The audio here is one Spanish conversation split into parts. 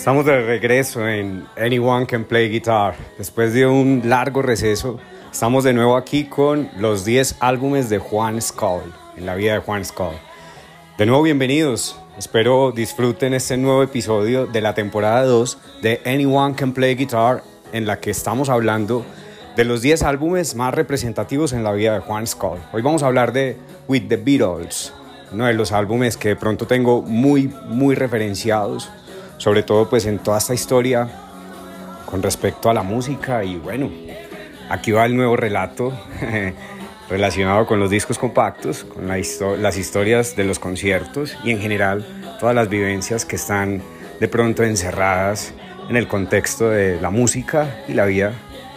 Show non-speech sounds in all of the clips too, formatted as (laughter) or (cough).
Estamos de regreso en Anyone Can Play Guitar. Después de un largo receso, estamos de nuevo aquí con los 10 álbumes de Juan Skull, en la vida de Juan Skull. De nuevo, bienvenidos. Espero disfruten este nuevo episodio de la temporada 2 de Anyone Can Play Guitar, en la que estamos hablando de los 10 álbumes más representativos en la vida de Juan Skull. Hoy vamos a hablar de With the Beatles, uno de los álbumes que de pronto tengo muy, muy referenciados, sobre todo pues en toda esta historia con respecto a la música y bueno, aquí va el nuevo relato (laughs) relacionado con los discos compactos, con las historias de los conciertos y en general todas las vivencias que están de pronto encerradas en el contexto de la música y la vida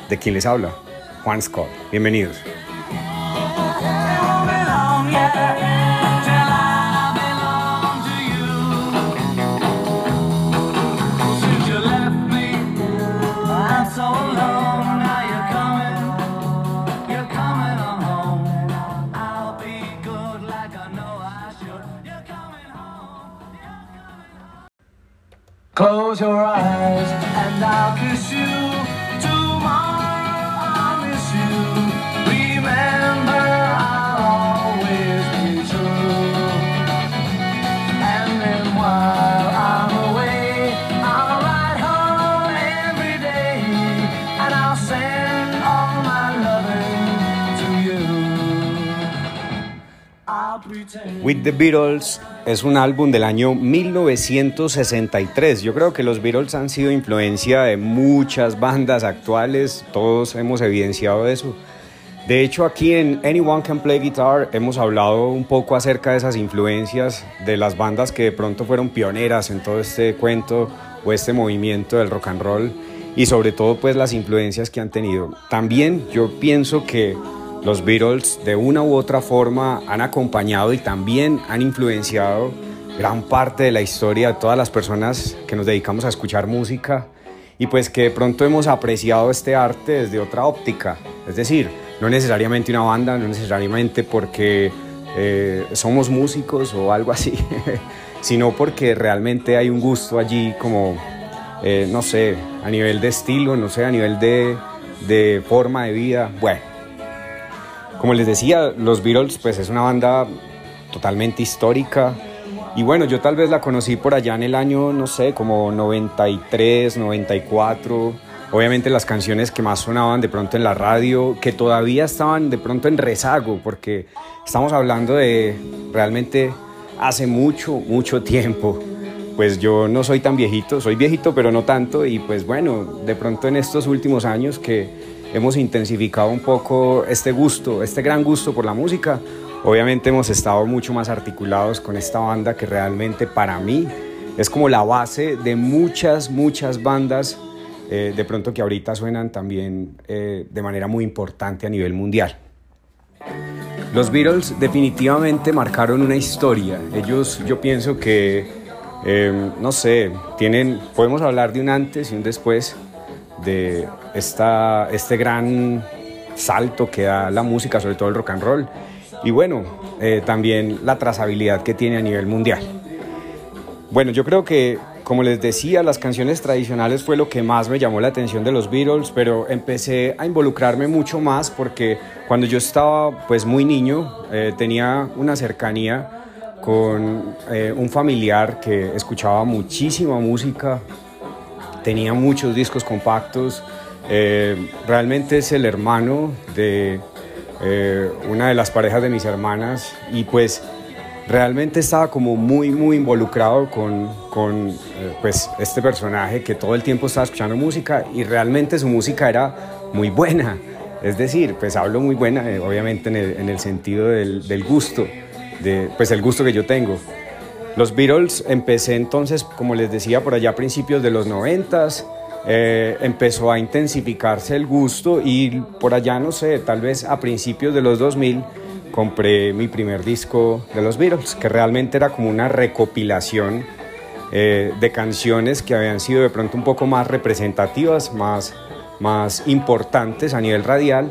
de quien les habla, Juan Scott. Bienvenidos. Close your eyes and I'll kiss you. Tomorrow I'll miss you. Remember, I'll always be true. And then while I'm away, I'll home every day. And I'll send all my loving to you. I'll pretend. With the Beatles es un álbum del año 1963. Yo creo que los Beatles han sido influencia de muchas bandas actuales, todos hemos evidenciado eso. De hecho, aquí en Anyone Can Play Guitar hemos hablado un poco acerca de esas influencias de las bandas que de pronto fueron pioneras en todo este cuento o este movimiento del rock and roll y sobre todo pues las influencias que han tenido. También yo pienso que los Beatles de una u otra forma han acompañado y también han influenciado gran parte de la historia de todas las personas que nos dedicamos a escuchar música y pues que de pronto hemos apreciado este arte desde otra óptica. Es decir, no necesariamente una banda, no necesariamente porque eh, somos músicos o algo así, (laughs) sino porque realmente hay un gusto allí como, eh, no sé, a nivel de estilo, no sé, a nivel de, de forma de vida. Bueno, como les decía, los Beatles pues es una banda totalmente histórica y bueno, yo tal vez la conocí por allá en el año, no sé, como 93, 94. Obviamente las canciones que más sonaban de pronto en la radio, que todavía estaban de pronto en rezago, porque estamos hablando de realmente hace mucho, mucho tiempo. Pues yo no soy tan viejito, soy viejito pero no tanto y pues bueno, de pronto en estos últimos años que hemos intensificado un poco este gusto, este gran gusto por la música. Obviamente hemos estado mucho más articulados con esta banda que realmente para mí es como la base de muchas, muchas bandas eh, de pronto que ahorita suenan también eh, de manera muy importante a nivel mundial. Los Beatles definitivamente marcaron una historia. Ellos, yo pienso que, eh, no sé, tienen, podemos hablar de un antes y un después de esta, este gran salto que da la música, sobre todo el rock and roll, y bueno, eh, también la trazabilidad que tiene a nivel mundial. Bueno, yo creo que, como les decía, las canciones tradicionales fue lo que más me llamó la atención de los Beatles, pero empecé a involucrarme mucho más porque cuando yo estaba pues muy niño eh, tenía una cercanía con eh, un familiar que escuchaba muchísima música, tenía muchos discos compactos, eh, realmente es el hermano de eh, una de las parejas de mis hermanas y pues realmente estaba como muy muy involucrado con, con eh, pues este personaje que todo el tiempo estaba escuchando música y realmente su música era muy buena. Es decir pues hablo muy buena obviamente en el, en el sentido del, del gusto de pues el gusto que yo tengo. Los Beatles empecé entonces, como les decía, por allá a principios de los noventas, eh, empezó a intensificarse el gusto y por allá, no sé, tal vez a principios de los 2000, compré mi primer disco de los Beatles, que realmente era como una recopilación eh, de canciones que habían sido de pronto un poco más representativas, más, más importantes a nivel radial,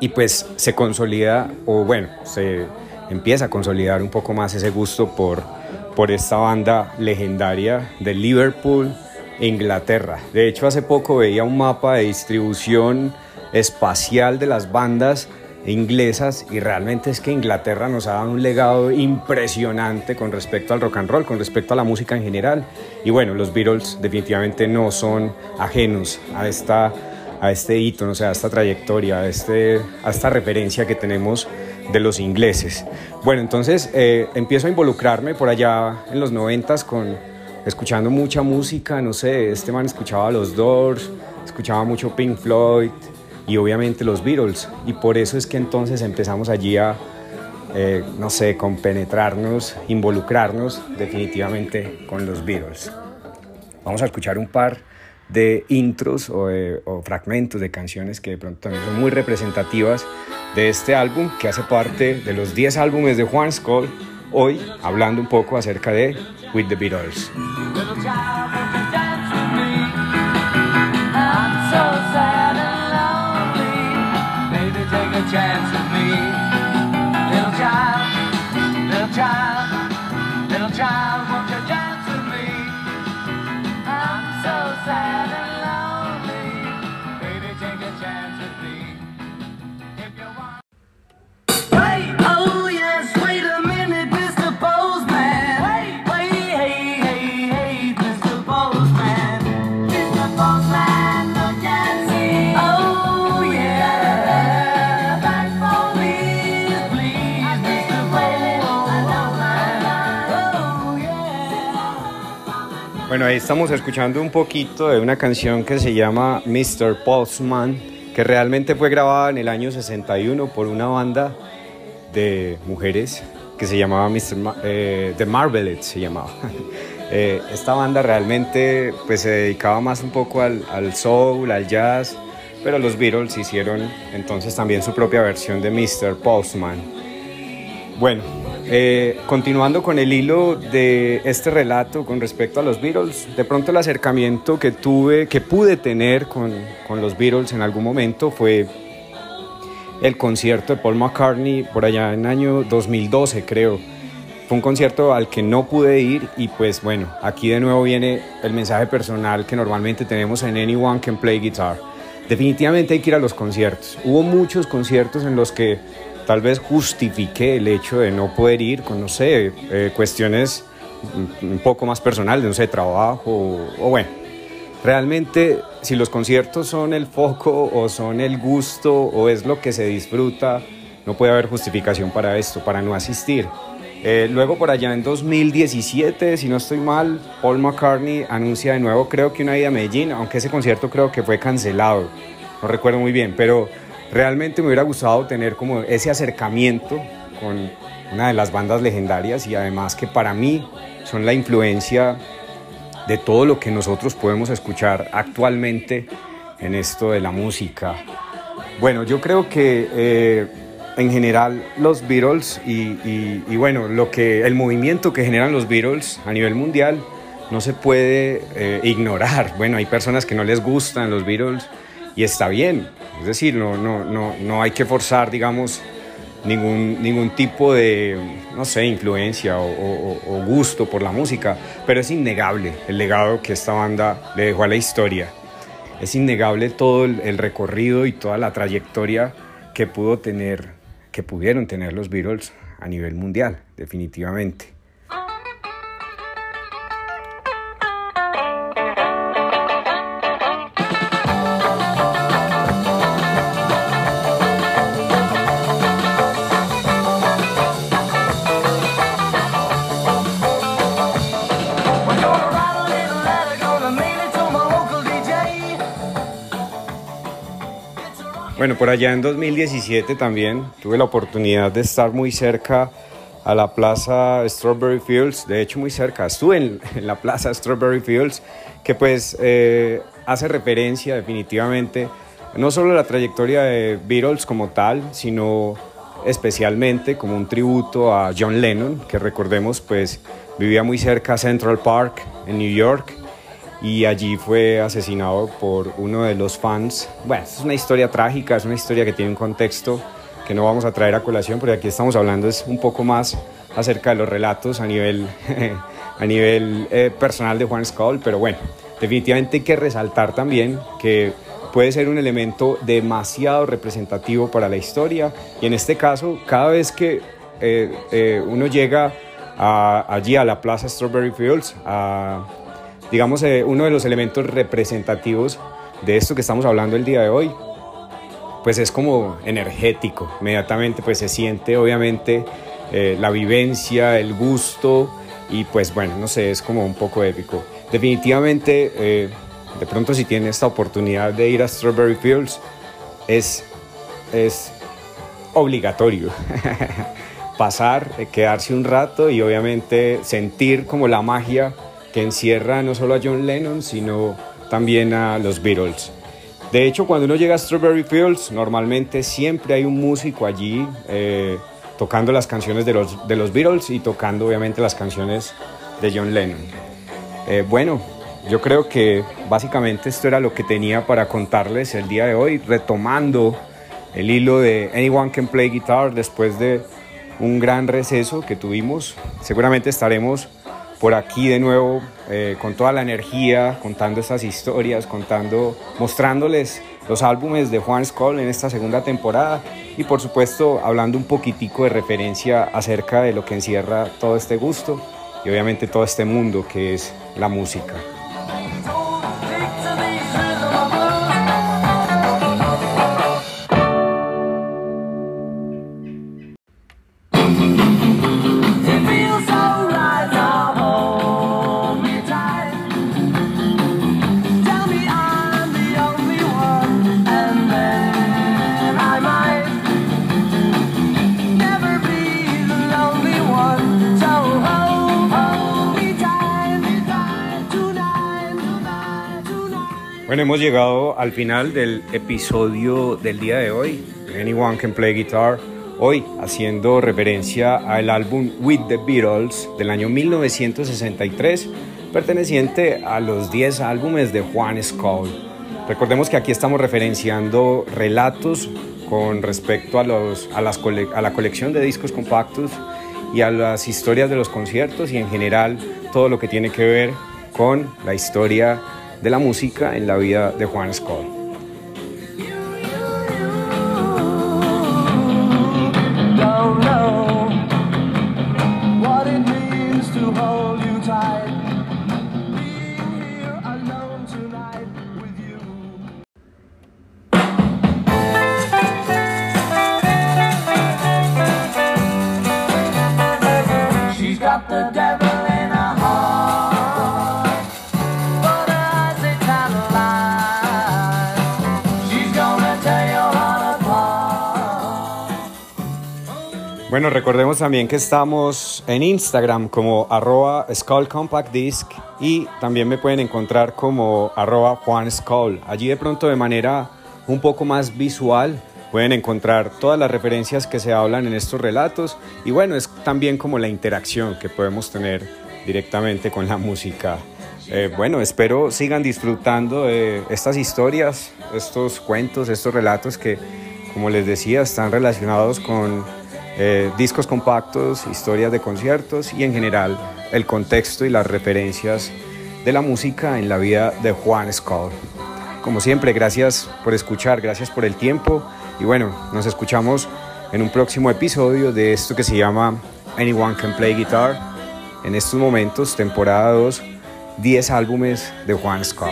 y pues se consolida, o bueno, se empieza a consolidar un poco más ese gusto por, por esta banda legendaria de Liverpool, Inglaterra. De hecho, hace poco veía un mapa de distribución espacial de las bandas inglesas y realmente es que Inglaterra nos ha dado un legado impresionante con respecto al rock and roll, con respecto a la música en general. Y bueno, los Beatles definitivamente no son ajenos a esta a este hito, no sé, a esta trayectoria, a, este, a esta referencia que tenemos de los ingleses. Bueno, entonces eh, empiezo a involucrarme por allá en los noventas con escuchando mucha música, no sé, este man escuchaba los Doors, escuchaba mucho Pink Floyd y obviamente los Beatles y por eso es que entonces empezamos allí a, eh, no sé, compenetrarnos, involucrarnos definitivamente con los Beatles. Vamos a escuchar un par de intros o, o, fragmentos de canciones que de pronto también son muy representativas de este álbum que hace parte de los 10 álbumes de Juan Skoll, hoy hablando un poco acerca de With the Beatles. Bueno, ahí estamos escuchando un poquito de una canción que se llama Mr. Postman, que realmente fue grabada en el año 61 por una banda de mujeres que se llamaba Mr. eh, The Marvelettes, se llamaba. (laughs) eh, esta banda realmente pues, se dedicaba más un poco al, al soul, al jazz, pero los Beatles hicieron entonces también su propia versión de Mr. Postman. Bueno, eh, continuando con el hilo de este relato con respecto a los Beatles, de pronto el acercamiento que tuve, que pude tener con, con, los Beatles en algún momento fue el concierto de Paul McCartney por allá en año 2012 creo. Fue un concierto al que no pude ir y pues bueno, aquí de nuevo viene el mensaje personal que normalmente tenemos en Anyone Can Play Guitar. Definitivamente hay que ir a los conciertos. Hubo muchos conciertos en los que tal vez justifique el hecho de no poder ir con, no sé, eh, cuestiones un poco más personales, no sé, trabajo o, bueno. Realmente, si los conciertos son el foco o son el gusto o es lo que se disfruta, no puede haber justificación para esto, para no asistir. Eh, luego por allá en 2017, si no estoy mal, Paul McCartney anuncia de nuevo creo que una ida a Medellín, aunque ese concierto creo que fue cancelado, no recuerdo muy bien, pero realmente me hubiera gustado tener como ese acercamiento con una de las bandas legendarias y además que para mí son la influencia de todo lo que nosotros podemos escuchar actualmente en esto de la música. Bueno, yo creo que eh, en general los Beatles y, bueno, lo que, el movimiento que generan los Beatles a nivel mundial no se puede eh, ignorar. Bueno, hay personas que no les gustan los Beatles y está bien. Es decir, no, no, no, no hay que forzar, digamos, ningún, ningún tipo de, no sé, influencia o, gusto por la música, pero es innegable el legado que esta banda le dejó a la historia. Es innegable todo el, el recorrido y toda la trayectoria que pudo tener, que pudieron tener los Beatles a nivel mundial, definitivamente. Bueno, por allá en 2017 también tuve la oportunidad de estar muy cerca a la plaza Strawberry Fields, de hecho muy cerca, estuve en, (laughs) en la plaza Strawberry Fields, que pues eh, hace referencia definitivamente no solo a la trayectoria de Beatles como tal, sino especialmente como un tributo a John Lennon, que recordemos pues vivía muy cerca a Central Park en New York y allí fue asesinado por uno de los fans. Bueno, es una historia trágica, es una historia que tiene un contexto que no vamos a traer a colación, porque aquí estamos hablando es un poco más acerca de los relatos a nivel, (laughs) a nivel eh, personal de Juan Skull, pero bueno, definitivamente hay que resaltar también que puede ser un elemento demasiado representativo para la historia y en este caso, cada vez que eh, eh, uno llega allí a la Plaza Strawberry Fields, a, digamos, uno de los elementos representativos de esto que estamos hablando el día de hoy, pues es como energético, inmediatamente pues se siente obviamente eh, la vivencia, el gusto y pues bueno, no sé, es como un poco épico. Definitivamente, eh, de pronto si tiene esta oportunidad de ir a Strawberry Fields, es, es obligatorio (laughs) pasar, eh, quedarse un rato y obviamente sentir como la magia que encierra no solo a John Lennon, sino también a los Beatles. De hecho, cuando uno llega a Strawberry Fields, normalmente siempre hay un músico allí eh, tocando las canciones de los, de los Beatles y tocando obviamente las canciones de John Lennon. Eh, bueno, yo creo que básicamente esto era lo que tenía para contarles el día de hoy, retomando el hilo de Anyone Can Play Guitar después de un gran receso que tuvimos. Seguramente estaremos por aquí de nuevo eh, con toda la energía, contando estas historias, contando, mostrándoles los álbumes de Juan Skoll en esta segunda temporada y por supuesto hablando un poquitico de referencia acerca de lo que encierra todo este gusto y obviamente todo este mundo que es la música. Hemos llegado al final del episodio del día de hoy, Anyone Can Play Guitar, hoy haciendo referencia al álbum With the Beatles del año 1963, perteneciente a los 10 álbumes de Juan Skull. Recordemos que aquí estamos referenciando relatos con respecto a, los, a, las a la colección de discos compactos y a las historias de los conciertos y en general todo lo que tiene que ver con la historia de la música en la vida de Juan Scott. Bueno, recordemos también que estamos en Instagram como arroba Skull Compact Disc y también me pueden encontrar como arroba Juan Skull. Allí de pronto de manera un poco más visual pueden encontrar todas las referencias que se hablan en estos relatos y bueno, es también como la interacción que podemos tener directamente con la música. Eh, bueno, espero sigan disfrutando de estas historias, estos cuentos, estos relatos que, como les decía, están relacionados con eh, discos compactos, historias de conciertos y en general el contexto y las referencias de la música en la vida de Juan Scott. Como siempre, gracias por escuchar, gracias por el tiempo y bueno, nos escuchamos en un próximo episodio de esto que se llama Anyone Can Play Guitar. En estos momentos, temporada 2, 10 álbumes de Juan Scott.